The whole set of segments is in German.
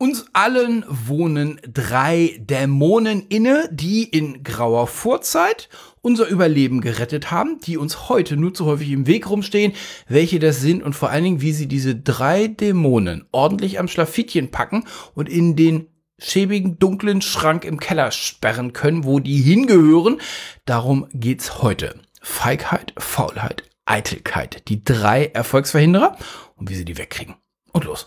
Uns allen wohnen drei Dämonen inne, die in grauer Vorzeit unser Überleben gerettet haben, die uns heute nur zu häufig im Weg rumstehen, welche das sind und vor allen Dingen, wie sie diese drei Dämonen ordentlich am Schlafittchen packen und in den schäbigen, dunklen Schrank im Keller sperren können, wo die hingehören. Darum geht's heute. Feigheit, Faulheit, Eitelkeit. Die drei Erfolgsverhinderer und wie sie die wegkriegen. Und los.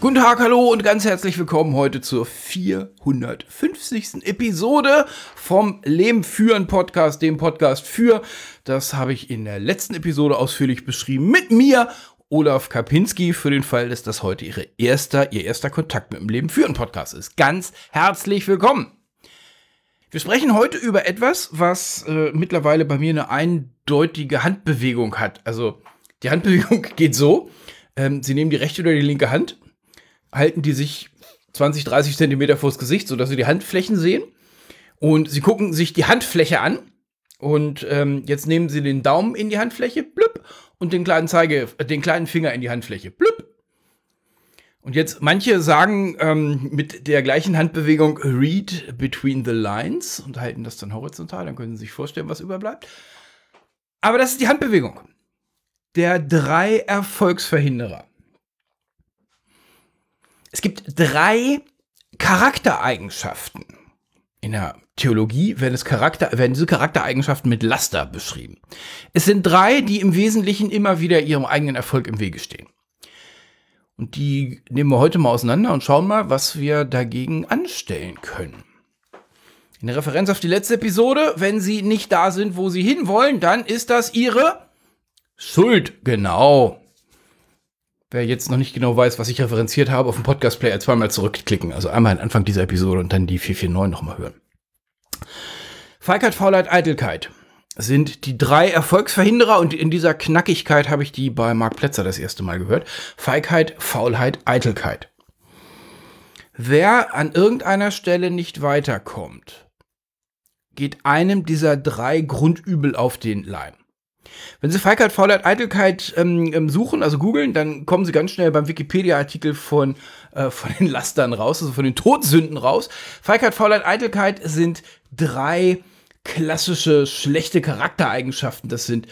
Guten Tag, hallo und ganz herzlich willkommen heute zur 450. Episode vom Leben führen Podcast, dem Podcast für. Das habe ich in der letzten Episode ausführlich beschrieben mit mir, Olaf Kapinski, für den Fall, dass das heute ihre erster, ihr erster Kontakt mit dem Leben führen Podcast ist. Ganz herzlich willkommen. Wir sprechen heute über etwas, was äh, mittlerweile bei mir eine eindeutige Handbewegung hat. Also die Handbewegung geht so. Ähm, Sie nehmen die rechte oder die linke Hand halten die sich 20, 30 Zentimeter vors Gesicht, sodass sie die Handflächen sehen. Und sie gucken sich die Handfläche an. Und ähm, jetzt nehmen sie den Daumen in die Handfläche, blüpp, und den kleinen Zeige, äh, den kleinen Finger in die Handfläche, blüpp. Und jetzt, manche sagen ähm, mit der gleichen Handbewegung read between the lines und halten das dann horizontal, dann können Sie sich vorstellen, was überbleibt. Aber das ist die Handbewegung. Der drei Erfolgsverhinderer. Es gibt drei Charaktereigenschaften. In der Theologie werden, Charakter, werden diese Charaktereigenschaften mit Laster beschrieben. Es sind drei, die im Wesentlichen immer wieder ihrem eigenen Erfolg im Wege stehen. Und die nehmen wir heute mal auseinander und schauen mal, was wir dagegen anstellen können. In der Referenz auf die letzte Episode, wenn Sie nicht da sind, wo Sie hinwollen, dann ist das Ihre Schuld. Genau. Wer jetzt noch nicht genau weiß, was ich referenziert habe, auf dem Podcast-Player zweimal zurückklicken. Also einmal an Anfang dieser Episode und dann die 449 nochmal hören. Feigheit, Faulheit, Eitelkeit sind die drei Erfolgsverhinderer und in dieser Knackigkeit habe ich die bei Marc Plätzer das erste Mal gehört. Feigheit, Faulheit, Eitelkeit. Wer an irgendeiner Stelle nicht weiterkommt, geht einem dieser drei Grundübel auf den Leim. Wenn Sie Feigheit, Faulheit, Eitelkeit ähm, ähm, suchen, also googeln, dann kommen Sie ganz schnell beim Wikipedia-Artikel von, äh, von den Lastern raus, also von den Todsünden raus. Feigheit, Faulheit, Eitelkeit sind drei klassische schlechte Charaktereigenschaften. Das sind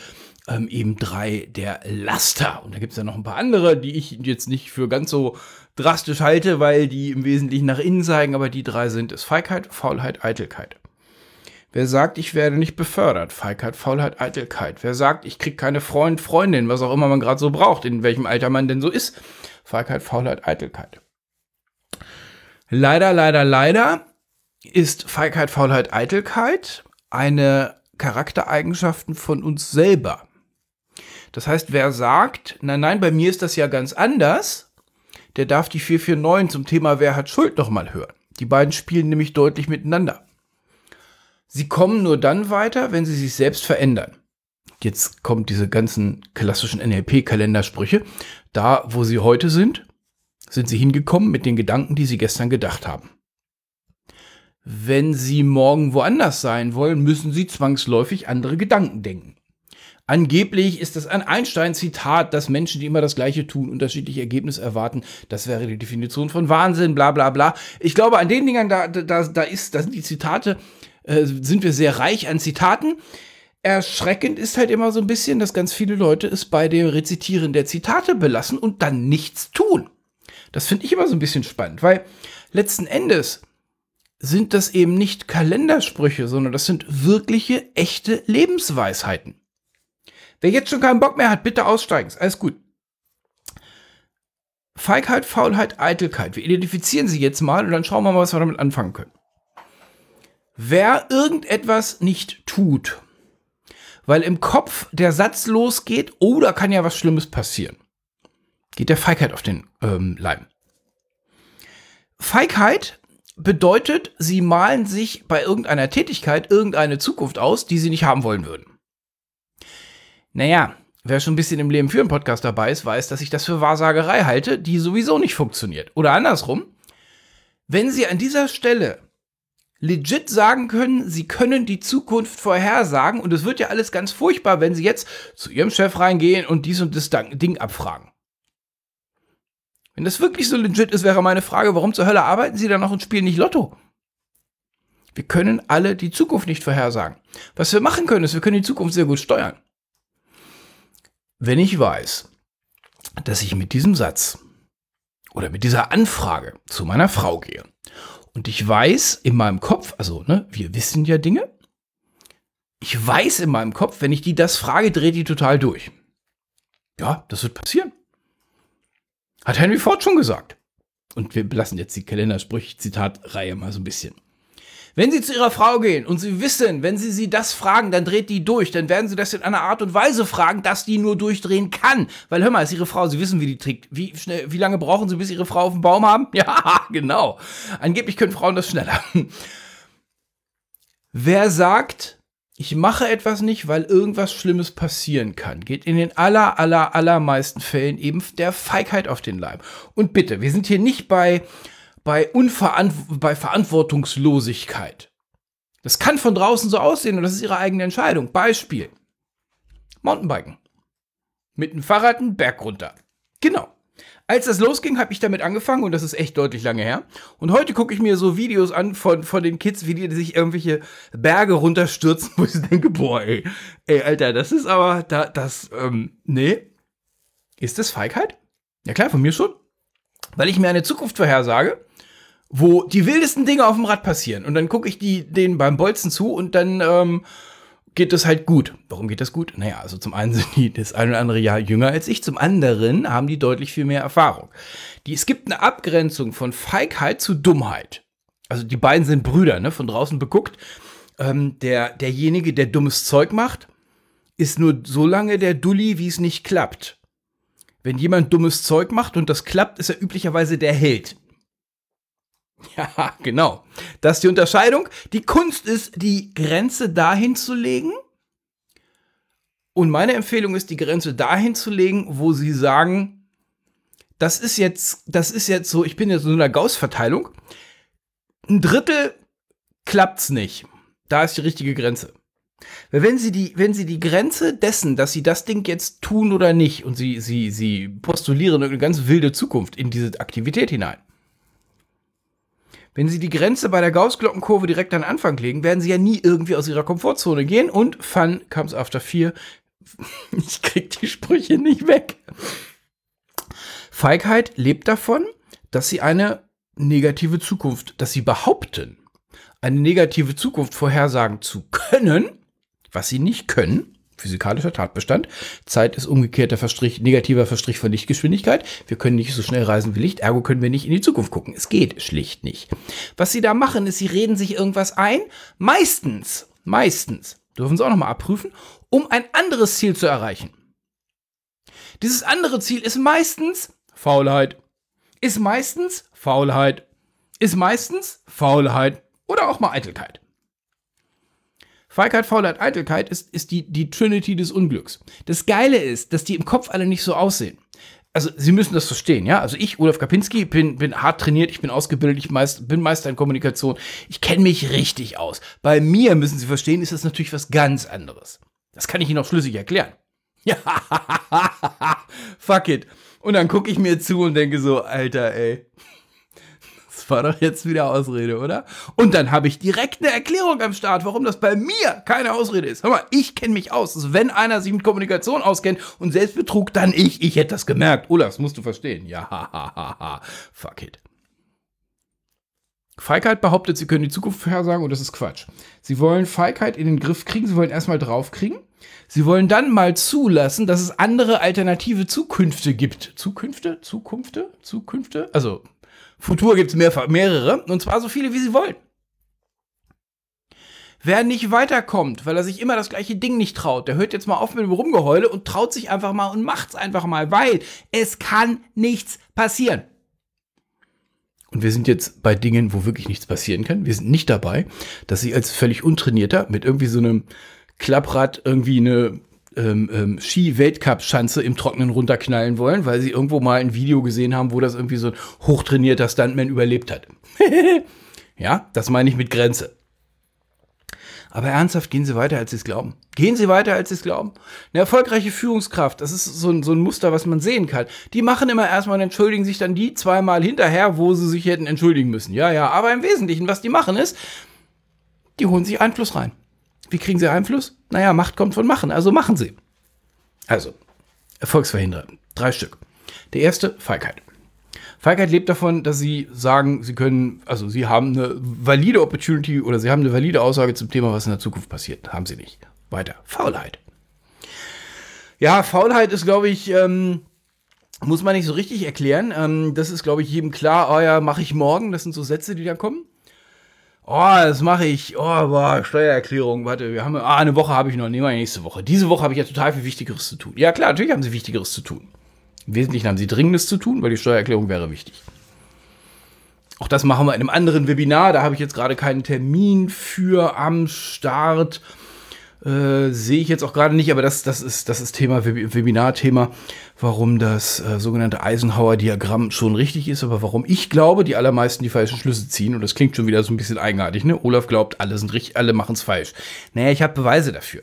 ähm, eben drei der Laster. Und da gibt es ja noch ein paar andere, die ich jetzt nicht für ganz so drastisch halte, weil die im Wesentlichen nach innen zeigen, aber die drei sind es. Feigheit, Faulheit, Eitelkeit. Wer sagt, ich werde nicht befördert? Feigheit, Faulheit, Eitelkeit. Wer sagt, ich krieg keine Freund, Freundin, was auch immer man gerade so braucht, in welchem Alter man denn so ist? Feigheit, Faulheit, Eitelkeit. Leider, leider, leider ist Feigheit, Faulheit, Eitelkeit eine Charaktereigenschaften von uns selber. Das heißt, wer sagt, nein, nein, bei mir ist das ja ganz anders, der darf die 449 zum Thema Wer hat Schuld nochmal hören. Die beiden spielen nämlich deutlich miteinander. Sie kommen nur dann weiter, wenn sie sich selbst verändern. Jetzt kommt diese ganzen klassischen NLP-Kalendersprüche. Da, wo sie heute sind, sind sie hingekommen mit den Gedanken, die sie gestern gedacht haben. Wenn sie morgen woanders sein wollen, müssen sie zwangsläufig andere Gedanken denken. Angeblich ist das ein Einstein-Zitat, dass Menschen, die immer das Gleiche tun, unterschiedliche Ergebnisse erwarten. Das wäre die Definition von Wahnsinn, bla bla bla. Ich glaube, an den Dingern, da, da, da, ist, da sind die Zitate äh, sind wir sehr reich an Zitaten. Erschreckend ist halt immer so ein bisschen, dass ganz viele Leute es bei dem Rezitieren der Zitate belassen und dann nichts tun. Das finde ich immer so ein bisschen spannend, weil letzten Endes sind das eben nicht Kalendersprüche, sondern das sind wirkliche, echte Lebensweisheiten. Wer jetzt schon keinen Bock mehr hat, bitte aussteigen. Alles gut. Feigheit, Faulheit, Eitelkeit. Wir identifizieren sie jetzt mal und dann schauen wir mal, was wir damit anfangen können. Wer irgendetwas nicht tut, weil im Kopf der Satz losgeht, oh, da kann ja was Schlimmes passieren, geht der Feigheit auf den ähm, Leim. Feigheit bedeutet, sie malen sich bei irgendeiner Tätigkeit irgendeine Zukunft aus, die sie nicht haben wollen würden. Naja, wer schon ein bisschen im Leben für einen Podcast dabei ist, weiß, dass ich das für Wahrsagerei halte, die sowieso nicht funktioniert. Oder andersrum, wenn Sie an dieser Stelle legit sagen können, Sie können die Zukunft vorhersagen und es wird ja alles ganz furchtbar, wenn Sie jetzt zu Ihrem Chef reingehen und dies und das Ding abfragen. Wenn das wirklich so legit ist, wäre meine Frage, warum zur Hölle arbeiten Sie dann noch und spielen nicht Lotto? Wir können alle die Zukunft nicht vorhersagen. Was wir machen können, ist, wir können die Zukunft sehr gut steuern. Wenn ich weiß, dass ich mit diesem Satz oder mit dieser Anfrage zu meiner Frau gehe und ich weiß in meinem Kopf, also ne, wir wissen ja Dinge, ich weiß in meinem Kopf, wenn ich die das frage, dreht die total durch. Ja, das wird passieren. Hat Henry Ford schon gesagt. Und wir lassen jetzt die Kalendersprüche-Zitatreihe mal so ein bisschen. Wenn Sie zu Ihrer Frau gehen und Sie wissen, wenn Sie sie das fragen, dann dreht die durch, dann werden Sie das in einer Art und Weise fragen, dass die nur durchdrehen kann. Weil hör mal, ist Ihre Frau, Sie wissen, wie die trägt. Wie schnell, wie lange brauchen Sie, bis Ihre Frau auf dem Baum haben? Ja, genau. Angeblich können Frauen das schneller. Wer sagt, ich mache etwas nicht, weil irgendwas Schlimmes passieren kann, geht in den aller, aller, allermeisten Fällen eben der Feigheit auf den Leib. Und bitte, wir sind hier nicht bei bei, Unverant bei Verantwortungslosigkeit. Das kann von draußen so aussehen und das ist ihre eigene Entscheidung. Beispiel. Mountainbiken. Mit dem Fahrrad einen Berg runter. Genau. Als das losging, habe ich damit angefangen und das ist echt deutlich lange her. Und heute gucke ich mir so Videos an von, von den Kids, wie die sich irgendwelche Berge runterstürzen, wo ich denke, boah, ey, ey, Alter, das ist aber, da, das, ähm, nee. Ist das Feigheit? Ja klar, von mir schon. Weil ich mir eine Zukunft vorhersage wo die wildesten Dinge auf dem Rad passieren. Und dann gucke ich die, denen beim Bolzen zu und dann ähm, geht es halt gut. Warum geht das gut? Naja, also zum einen sind die das ein oder andere Jahr jünger als ich, zum anderen haben die deutlich viel mehr Erfahrung. Die, es gibt eine Abgrenzung von Feigheit zu Dummheit. Also die beiden sind Brüder, ne, von draußen beguckt. Ähm, der, derjenige, der dummes Zeug macht, ist nur so lange der Dulli, wie es nicht klappt. Wenn jemand dummes Zeug macht und das klappt, ist er üblicherweise der Held. Ja, genau. Das ist die Unterscheidung. Die Kunst ist, die Grenze dahin zu legen. Und meine Empfehlung ist, die Grenze dahin zu legen, wo sie sagen, das ist jetzt, das ist jetzt so, ich bin jetzt in so einer Gauss-Verteilung. Ein Drittel klappt's nicht. Da ist die richtige Grenze. Weil wenn sie die, wenn sie die Grenze dessen, dass sie das Ding jetzt tun oder nicht, und sie, sie, sie postulieren eine ganz wilde Zukunft in diese Aktivität hinein, wenn Sie die Grenze bei der Gauss-Glockenkurve direkt an den Anfang legen, werden Sie ja nie irgendwie aus Ihrer Komfortzone gehen und Fun comes after fear. Ich krieg die Sprüche nicht weg. Feigheit lebt davon, dass Sie eine negative Zukunft, dass Sie behaupten, eine negative Zukunft vorhersagen zu können, was Sie nicht können, physikalischer Tatbestand. Zeit ist umgekehrter Verstrich, negativer Verstrich von Lichtgeschwindigkeit. Wir können nicht so schnell reisen wie Licht, ergo können wir nicht in die Zukunft gucken. Es geht schlicht nicht. Was sie da machen, ist, sie reden sich irgendwas ein. Meistens, meistens, dürfen sie auch nochmal abprüfen, um ein anderes Ziel zu erreichen. Dieses andere Ziel ist meistens Faulheit. Ist meistens Faulheit. Ist meistens Faulheit. Oder auch mal Eitelkeit. Feigheit, Faulheit, Eitelkeit ist, ist die, die Trinity des Unglücks. Das Geile ist, dass die im Kopf alle nicht so aussehen. Also, Sie müssen das verstehen, ja? Also, ich, Olaf Kapinski, bin, bin hart trainiert, ich bin ausgebildet, ich meist, bin Meister in Kommunikation. Ich kenne mich richtig aus. Bei mir, müssen Sie verstehen, ist das natürlich was ganz anderes. Das kann ich Ihnen auch schlüssig erklären. Ja, fuck it. Und dann gucke ich mir zu und denke so, Alter, ey war doch jetzt wieder Ausrede, oder? Und dann habe ich direkt eine Erklärung am Start, warum das bei mir keine Ausrede ist. Hör mal, ich kenne mich aus. Also wenn einer sich mit Kommunikation auskennt und Selbstbetrug, dann ich. Ich hätte das gemerkt. Olaf, das musst du verstehen. Ja, hahaha. Fuck it. Feigheit behauptet, sie können die Zukunft vorhersagen und das ist Quatsch. Sie wollen Feigheit in den Griff kriegen, sie wollen erstmal draufkriegen. Sie wollen dann mal zulassen, dass es andere alternative Zukünfte gibt. Zukünfte? Zukünfte? Zukünfte? Also Futur gibt es mehr, mehrere, und zwar so viele, wie sie wollen. Wer nicht weiterkommt, weil er sich immer das gleiche Ding nicht traut, der hört jetzt mal auf mit dem Rumgeheule und traut sich einfach mal und macht's einfach mal, weil es kann nichts passieren. Und wir sind jetzt bei Dingen, wo wirklich nichts passieren kann. Wir sind nicht dabei, dass ich als völlig untrainierter mit irgendwie so einem Klapprad irgendwie eine ähm, ähm, Ski-Weltcup-Schanze im Trockenen runterknallen wollen, weil sie irgendwo mal ein Video gesehen haben, wo das irgendwie so ein hochtrainierter Stuntman überlebt hat. ja, das meine ich mit Grenze. Aber ernsthaft, gehen Sie weiter, als Sie es glauben. Gehen Sie weiter, als Sie es glauben. Eine erfolgreiche Führungskraft, das ist so ein, so ein Muster, was man sehen kann. Die machen immer erstmal und entschuldigen sich dann die zweimal hinterher, wo sie sich hätten entschuldigen müssen. Ja, ja, aber im Wesentlichen, was die machen ist, die holen sich Einfluss rein. Wie kriegen sie Einfluss? Naja, Macht kommt von Machen, also machen sie. Also, Erfolgsverhinderer. Drei Stück. Der erste, Feigheit. Feigheit lebt davon, dass sie sagen, sie können, also sie haben eine valide Opportunity oder sie haben eine valide Aussage zum Thema, was in der Zukunft passiert. Haben sie nicht. Weiter. Faulheit. Ja, Faulheit ist, glaube ich, ähm, muss man nicht so richtig erklären. Ähm, das ist, glaube ich, jedem klar. Oh ja, mache ich morgen. Das sind so Sätze, die da kommen. Oh, das mache ich. Oh, boah, Steuererklärung. Warte, wir haben, ah, eine Woche habe ich noch. Nehmen wir nächste Woche. Diese Woche habe ich ja total viel Wichtigeres zu tun. Ja, klar, natürlich haben sie Wichtigeres zu tun. Im Wesentlichen haben sie Dringendes zu tun, weil die Steuererklärung wäre wichtig. Auch das machen wir in einem anderen Webinar. Da habe ich jetzt gerade keinen Termin für am Start. Äh, sehe ich jetzt auch gerade nicht, aber das, das, ist, das ist Thema, Webinar-Thema, warum das äh, sogenannte Eisenhower-Diagramm schon richtig ist, aber warum ich glaube, die allermeisten die falschen Schlüsse ziehen. Und das klingt schon wieder so ein bisschen eigenartig, ne? Olaf glaubt, alle sind richtig, alle machen es falsch. Naja, ich habe Beweise dafür.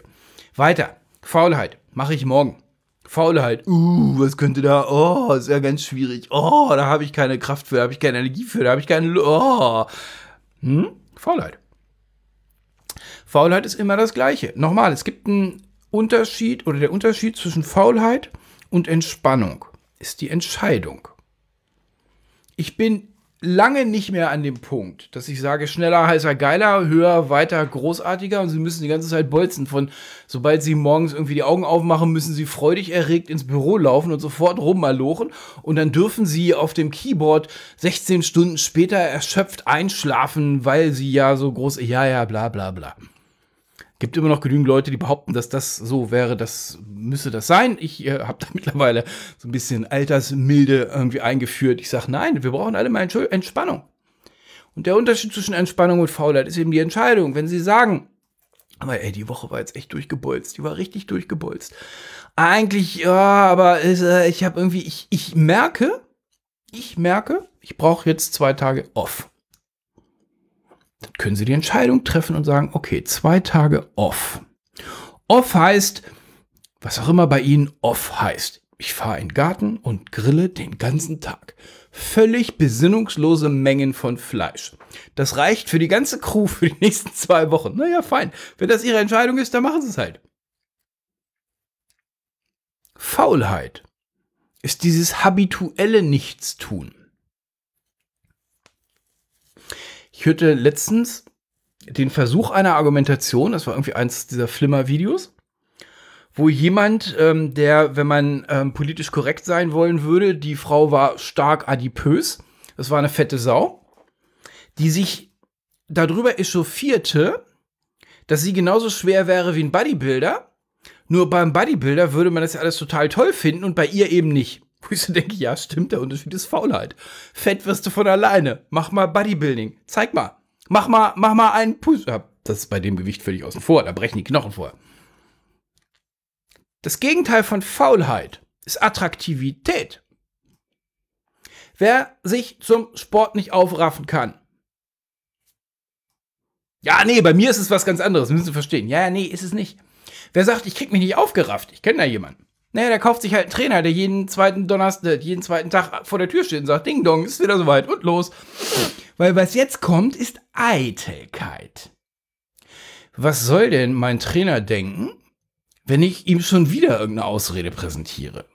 Weiter. Faulheit. Mache ich morgen. Faulheit, uh, was könnte da, oh, ist ja ganz schwierig, oh, da habe ich keine Kraft für, da habe ich keine Energie für, da habe ich keine, oh. Hm? Faulheit. Faulheit ist immer das Gleiche. Nochmal, es gibt einen Unterschied oder der Unterschied zwischen Faulheit und Entspannung ist die Entscheidung. Ich bin lange nicht mehr an dem Punkt, dass ich sage, schneller, heißer, geiler, höher, weiter, großartiger und sie müssen die ganze Zeit bolzen von, sobald sie morgens irgendwie die Augen aufmachen, müssen sie freudig erregt ins Büro laufen und sofort rummalochen und dann dürfen sie auf dem Keyboard 16 Stunden später erschöpft einschlafen, weil sie ja so groß, ja, ja, bla, bla, bla. Gibt immer noch genügend Leute, die behaupten, dass das so wäre, das müsse das sein. Ich äh, habe da mittlerweile so ein bisschen Altersmilde irgendwie eingeführt. Ich sage, nein, wir brauchen alle mal Entspannung. Und der Unterschied zwischen Entspannung und Faulheit ist eben die Entscheidung. Wenn Sie sagen, aber ey, die Woche war jetzt echt durchgebolzt, die war richtig durchgebolzt. Eigentlich, ja, aber äh, ich habe irgendwie, ich, ich merke, ich merke, ich brauche jetzt zwei Tage off dann können Sie die Entscheidung treffen und sagen, okay, zwei Tage off. Off heißt, was auch immer bei Ihnen off heißt. Ich fahre in den Garten und grille den ganzen Tag. Völlig besinnungslose Mengen von Fleisch. Das reicht für die ganze Crew für die nächsten zwei Wochen. Naja, fein. Wenn das Ihre Entscheidung ist, dann machen Sie es halt. Faulheit ist dieses habituelle Nichtstun. Ich hörte letztens den Versuch einer Argumentation, das war irgendwie eins dieser Flimmer-Videos, wo jemand, ähm, der, wenn man ähm, politisch korrekt sein wollen würde, die Frau war stark adipös, das war eine fette Sau, die sich darüber echauffierte, dass sie genauso schwer wäre wie ein Bodybuilder, nur beim Bodybuilder würde man das ja alles total toll finden und bei ihr eben nicht. Wo ich so denke, ja, stimmt, der Unterschied ist Faulheit. Fett wirst du von alleine. Mach mal Bodybuilding. Zeig mal. Mach mal, mach mal einen Push-Up. Das ist bei dem Gewicht völlig außen vor. Da brechen die Knochen vor. Das Gegenteil von Faulheit ist Attraktivität. Wer sich zum Sport nicht aufraffen kann. Ja, nee, bei mir ist es was ganz anderes, müssen Sie verstehen. Ja, nee, ist es nicht. Wer sagt, ich krieg mich nicht aufgerafft, ich kenne da jemanden. Naja, der kauft sich halt einen Trainer, der jeden zweiten Donnerstag, jeden zweiten Tag vor der Tür steht und sagt, Ding Dong, ist wieder soweit und los. Weil was jetzt kommt, ist Eitelkeit. Was soll denn mein Trainer denken, wenn ich ihm schon wieder irgendeine Ausrede präsentiere?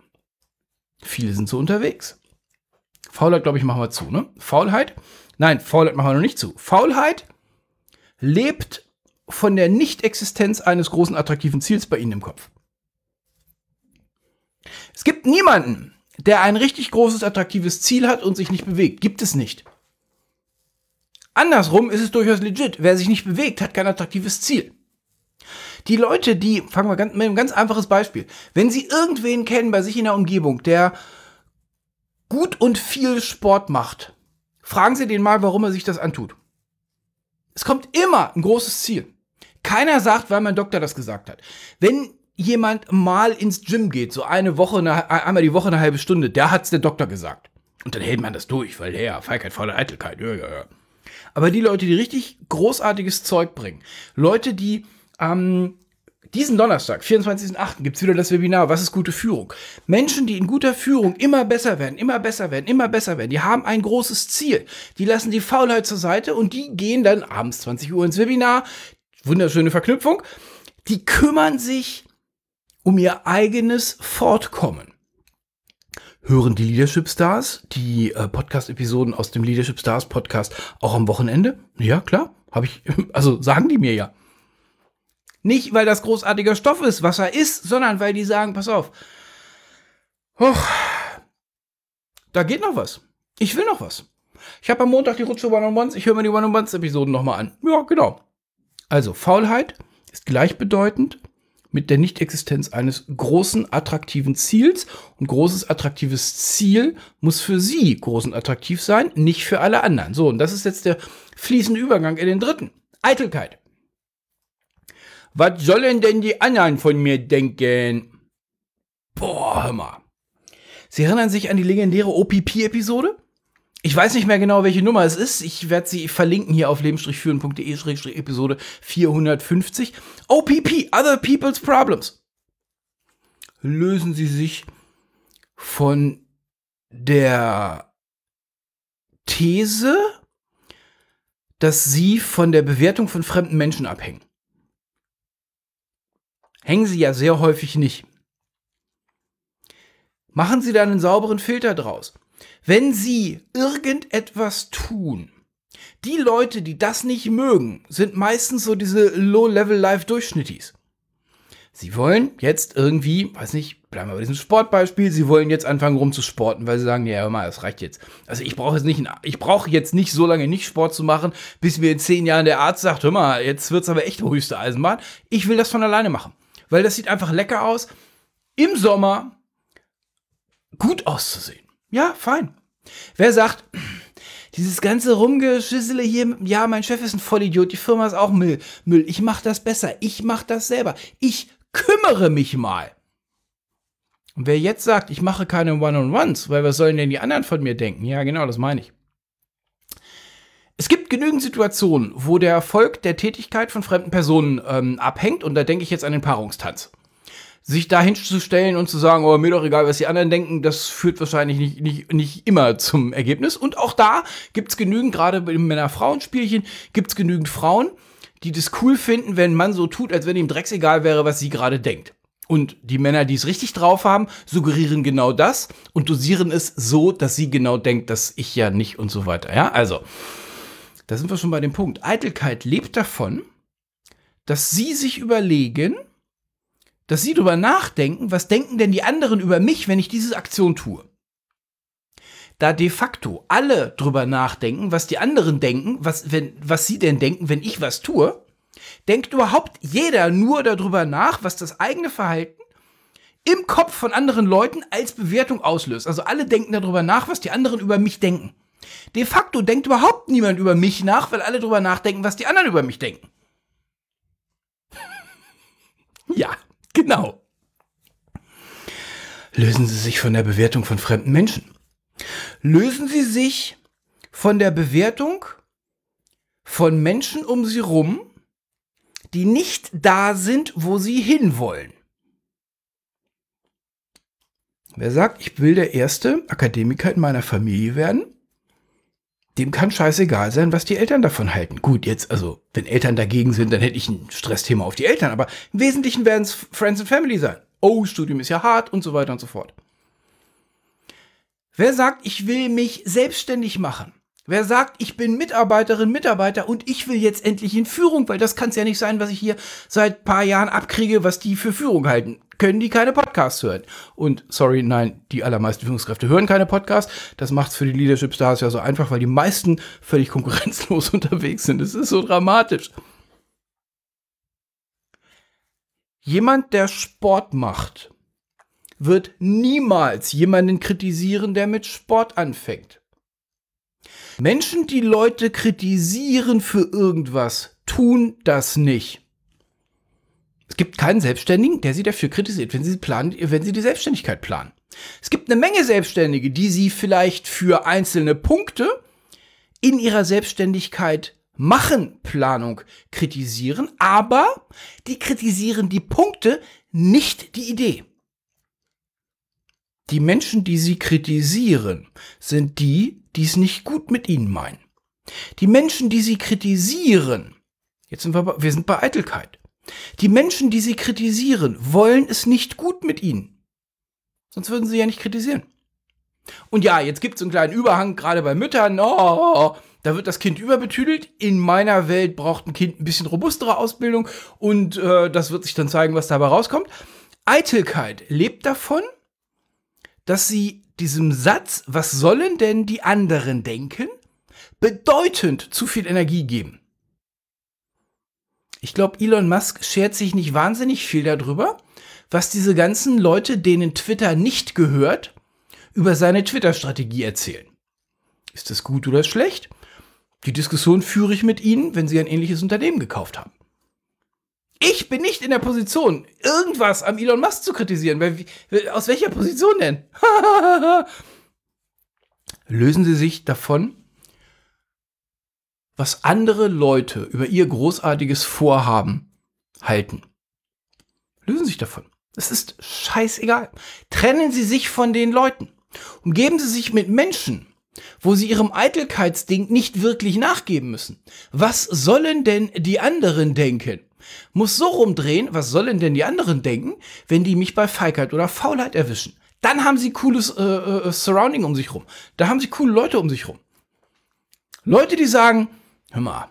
Viele sind so unterwegs. Faulheit, glaube ich, machen wir zu, ne? Faulheit? Nein, Faulheit machen wir noch nicht zu. Faulheit lebt von der Nichtexistenz eines großen attraktiven Ziels bei Ihnen im Kopf. Es gibt niemanden, der ein richtig großes, attraktives Ziel hat und sich nicht bewegt. Gibt es nicht. Andersrum ist es durchaus legit. Wer sich nicht bewegt, hat kein attraktives Ziel. Die Leute, die, fangen wir mit einem ganz einfaches Beispiel. Wenn Sie irgendwen kennen bei sich in der Umgebung, der gut und viel Sport macht, fragen Sie den mal, warum er sich das antut. Es kommt immer ein großes Ziel. Keiner sagt, weil mein Doktor das gesagt hat. Wenn jemand mal ins Gym geht, so eine Woche, eine, einmal die Woche eine halbe Stunde, der hat's der Doktor gesagt. Und dann hält man das durch, weil ja, Feigheit, faule Eitelkeit, ja, ja, ja. Aber die Leute, die richtig großartiges Zeug bringen, Leute, die ähm, diesen Donnerstag, 24.08., gibt's wieder das Webinar, was ist gute Führung? Menschen, die in guter Führung immer besser werden, immer besser werden, immer besser werden, die haben ein großes Ziel. Die lassen die Faulheit zur Seite und die gehen dann abends 20 Uhr ins Webinar. Wunderschöne Verknüpfung. Die kümmern sich um ihr eigenes Fortkommen. Hören die Leadership Stars die äh, Podcast-Episoden aus dem Leadership Stars Podcast auch am Wochenende? Ja, klar. Habe ich, also sagen die mir ja. Nicht, weil das großartiger Stoff ist, was er ist, sondern weil die sagen, pass auf, hoch, da geht noch was. Ich will noch was. Ich habe am Montag die Rutsche One-on-Ones, ich höre mir die One-on-Ones-Episoden nochmal an. Ja, genau. Also, Faulheit ist gleichbedeutend mit der Nichtexistenz eines großen, attraktiven Ziels. Und großes, attraktives Ziel muss für Sie groß und attraktiv sein, nicht für alle anderen. So, und das ist jetzt der fließende Übergang in den dritten. Eitelkeit. Was sollen denn die anderen von mir denken? Boah, hör mal. Sie erinnern sich an die legendäre OPP-Episode? Ich weiß nicht mehr genau, welche Nummer es ist. Ich werde sie verlinken hier auf leben-führen.de-episode 450. OPP, Other People's Problems. Lösen Sie sich von der These, dass Sie von der Bewertung von fremden Menschen abhängen hängen sie ja sehr häufig nicht. Machen Sie da einen sauberen Filter draus. Wenn Sie irgendetwas tun, die Leute, die das nicht mögen, sind meistens so diese Low-Level-Life-Durchschnittis. Sie wollen jetzt irgendwie, weiß nicht, bleiben wir bei diesem Sportbeispiel, sie wollen jetzt anfangen rumzusporten, weil sie sagen, ja, hör mal, das reicht jetzt. Also ich brauche jetzt nicht, jetzt nicht so lange nicht Sport zu machen, bis mir in zehn Jahren der Arzt sagt, hör mal, jetzt wird's aber echt höchste Eisenbahn. Ich will das von alleine machen weil das sieht einfach lecker aus, im Sommer gut auszusehen. Ja, fein. Wer sagt, dieses ganze Rumgeschissele hier, ja, mein Chef ist ein Vollidiot, die Firma ist auch Müll, Müll, ich mach das besser, ich mach das selber, ich kümmere mich mal. Und wer jetzt sagt, ich mache keine One-on-Ones, weil was sollen denn die anderen von mir denken? Ja, genau, das meine ich. Es gibt genügend Situationen, wo der Erfolg der Tätigkeit von fremden Personen ähm, abhängt. Und da denke ich jetzt an den Paarungstanz. Sich da hinzustellen und zu sagen, oh, mir doch egal, was die anderen denken, das führt wahrscheinlich nicht, nicht, nicht immer zum Ergebnis. Und auch da gibt es genügend, gerade im Männer-Frauen-Spielchen, gibt es genügend Frauen, die das cool finden, wenn man so tut, als wenn ihm drecksegal wäre, was sie gerade denkt. Und die Männer, die es richtig drauf haben, suggerieren genau das und dosieren es so, dass sie genau denkt, dass ich ja nicht und so weiter. Ja, also da sind wir schon bei dem Punkt. Eitelkeit lebt davon, dass sie sich überlegen, dass sie darüber nachdenken, was denken denn die anderen über mich, wenn ich diese Aktion tue. Da de facto alle drüber nachdenken, was die anderen denken, was, wenn, was sie denn denken, wenn ich was tue, denkt überhaupt jeder nur darüber nach, was das eigene Verhalten im Kopf von anderen Leuten als Bewertung auslöst. Also alle denken darüber nach, was die anderen über mich denken. De facto denkt überhaupt niemand über mich nach, weil alle drüber nachdenken, was die anderen über mich denken. ja, genau. Lösen Sie sich von der Bewertung von fremden Menschen. Lösen Sie sich von der Bewertung von Menschen um Sie rum, die nicht da sind, wo Sie hinwollen. Wer sagt, ich will der erste Akademiker in meiner Familie werden, dem kann scheißegal sein, was die Eltern davon halten. Gut, jetzt, also, wenn Eltern dagegen sind, dann hätte ich ein Stressthema auf die Eltern, aber im Wesentlichen werden es Friends and Family sein. Oh, Studium ist ja hart und so weiter und so fort. Wer sagt, ich will mich selbstständig machen? Wer sagt, ich bin Mitarbeiterin, Mitarbeiter und ich will jetzt endlich in Führung, weil das kann es ja nicht sein, was ich hier seit paar Jahren abkriege, was die für Führung halten können die keine Podcasts hören. Und sorry, nein, die allermeisten Führungskräfte hören keine Podcasts. Das macht es für die Leadership Stars ja so einfach, weil die meisten völlig konkurrenzlos unterwegs sind. Es ist so dramatisch. Jemand, der Sport macht, wird niemals jemanden kritisieren, der mit Sport anfängt. Menschen, die Leute kritisieren für irgendwas, tun das nicht. Es gibt keinen Selbstständigen, der sie dafür kritisiert, wenn sie, planen, wenn sie die Selbstständigkeit planen. Es gibt eine Menge Selbstständige, die sie vielleicht für einzelne Punkte in ihrer Selbstständigkeit machen Planung kritisieren, aber die kritisieren die Punkte, nicht die Idee. Die Menschen, die sie kritisieren, sind die, die es nicht gut mit ihnen meinen. Die Menschen, die sie kritisieren, jetzt sind wir, wir sind bei Eitelkeit. Die Menschen, die sie kritisieren, wollen es nicht gut mit ihnen. Sonst würden sie ja nicht kritisieren. Und ja, jetzt gibt es einen kleinen Überhang, gerade bei Müttern. Oh, da wird das Kind überbetüdelt. In meiner Welt braucht ein Kind ein bisschen robustere Ausbildung und äh, das wird sich dann zeigen, was dabei rauskommt. Eitelkeit lebt davon, dass sie diesem Satz, was sollen denn die anderen denken, bedeutend zu viel Energie geben. Ich glaube, Elon Musk schert sich nicht wahnsinnig viel darüber, was diese ganzen Leute, denen Twitter nicht gehört, über seine Twitter-Strategie erzählen. Ist das gut oder schlecht? Die Diskussion führe ich mit Ihnen, wenn Sie ein ähnliches Unternehmen gekauft haben. Ich bin nicht in der Position, irgendwas am Elon Musk zu kritisieren. Aus welcher Position denn? Lösen Sie sich davon, was andere Leute über ihr großartiges Vorhaben halten. Lösen Sie sich davon. Es ist scheißegal. Trennen Sie sich von den Leuten. Umgeben Sie sich mit Menschen, wo Sie Ihrem Eitelkeitsding nicht wirklich nachgeben müssen. Was sollen denn die anderen denken? Muss so rumdrehen, was sollen denn die anderen denken, wenn die mich bei Feigheit oder Faulheit erwischen? Dann haben sie cooles äh, äh, Surrounding um sich rum. Da haben sie coole Leute um sich rum. Leute, die sagen, hör mal,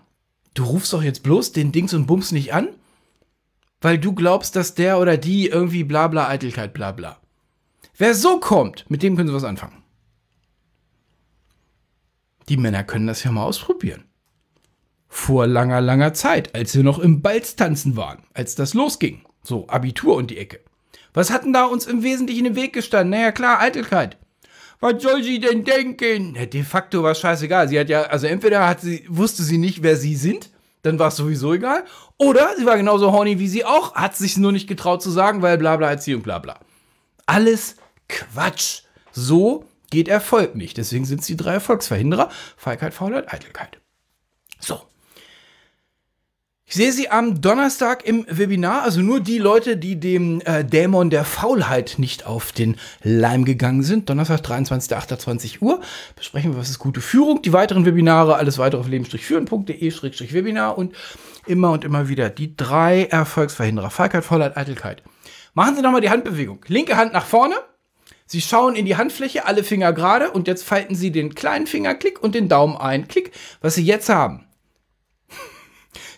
du rufst doch jetzt bloß den Dings und Bums nicht an, weil du glaubst, dass der oder die irgendwie bla bla Eitelkeit bla bla. Wer so kommt, mit dem können sie was anfangen. Die Männer können das ja mal ausprobieren. Vor langer, langer Zeit, als wir noch im Balztanzen waren, als das losging. So, Abitur und die Ecke. Was hatten da uns im Wesentlichen im Weg gestanden? Naja, klar, Eitelkeit. Was soll sie denn denken? Ja, de facto war es scheißegal. Sie hat ja, also entweder hat sie, wusste sie nicht, wer sie sind, dann war es sowieso egal. Oder sie war genauso horny wie sie auch, hat sich nur nicht getraut zu sagen, weil bla bla Erziehung, bla bla. Alles Quatsch. So geht Erfolg nicht. Deswegen sind es die drei Erfolgsverhinderer. Feigheit, Faulheit, Eitelkeit. So. Ich sehe Sie am Donnerstag im Webinar, also nur die Leute, die dem äh, Dämon der Faulheit nicht auf den Leim gegangen sind. Donnerstag, 23.28 Uhr, besprechen wir, was ist gute Führung. Die weiteren Webinare, alles weitere auf leben-führen.de-webinar und immer und immer wieder die drei Erfolgsverhinderer. Feigheit, Faulheit, Eitelkeit. Machen Sie nochmal die Handbewegung. Linke Hand nach vorne. Sie schauen in die Handfläche, alle Finger gerade und jetzt falten Sie den kleinen Finger, klick, und den Daumen ein, klick. Was Sie jetzt haben,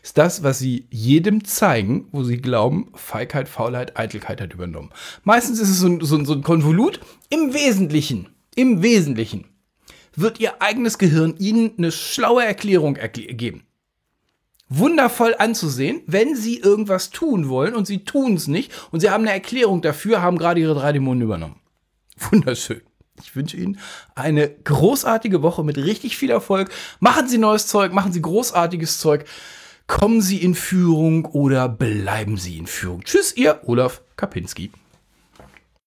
ist das, was sie jedem zeigen, wo sie glauben, Feigheit, Faulheit, Eitelkeit hat übernommen. Meistens ist es so ein, so, so ein Konvolut. Im Wesentlichen, im Wesentlichen wird ihr eigenes Gehirn ihnen eine schlaue Erklärung erkl geben. Wundervoll anzusehen, wenn sie irgendwas tun wollen und sie tun es nicht und sie haben eine Erklärung dafür, haben gerade ihre drei Dämonen übernommen. Wunderschön. Ich wünsche Ihnen eine großartige Woche mit richtig viel Erfolg. Machen Sie neues Zeug, machen Sie großartiges Zeug. Kommen Sie in Führung oder bleiben Sie in Führung? Tschüss, Ihr Olaf Kapinski.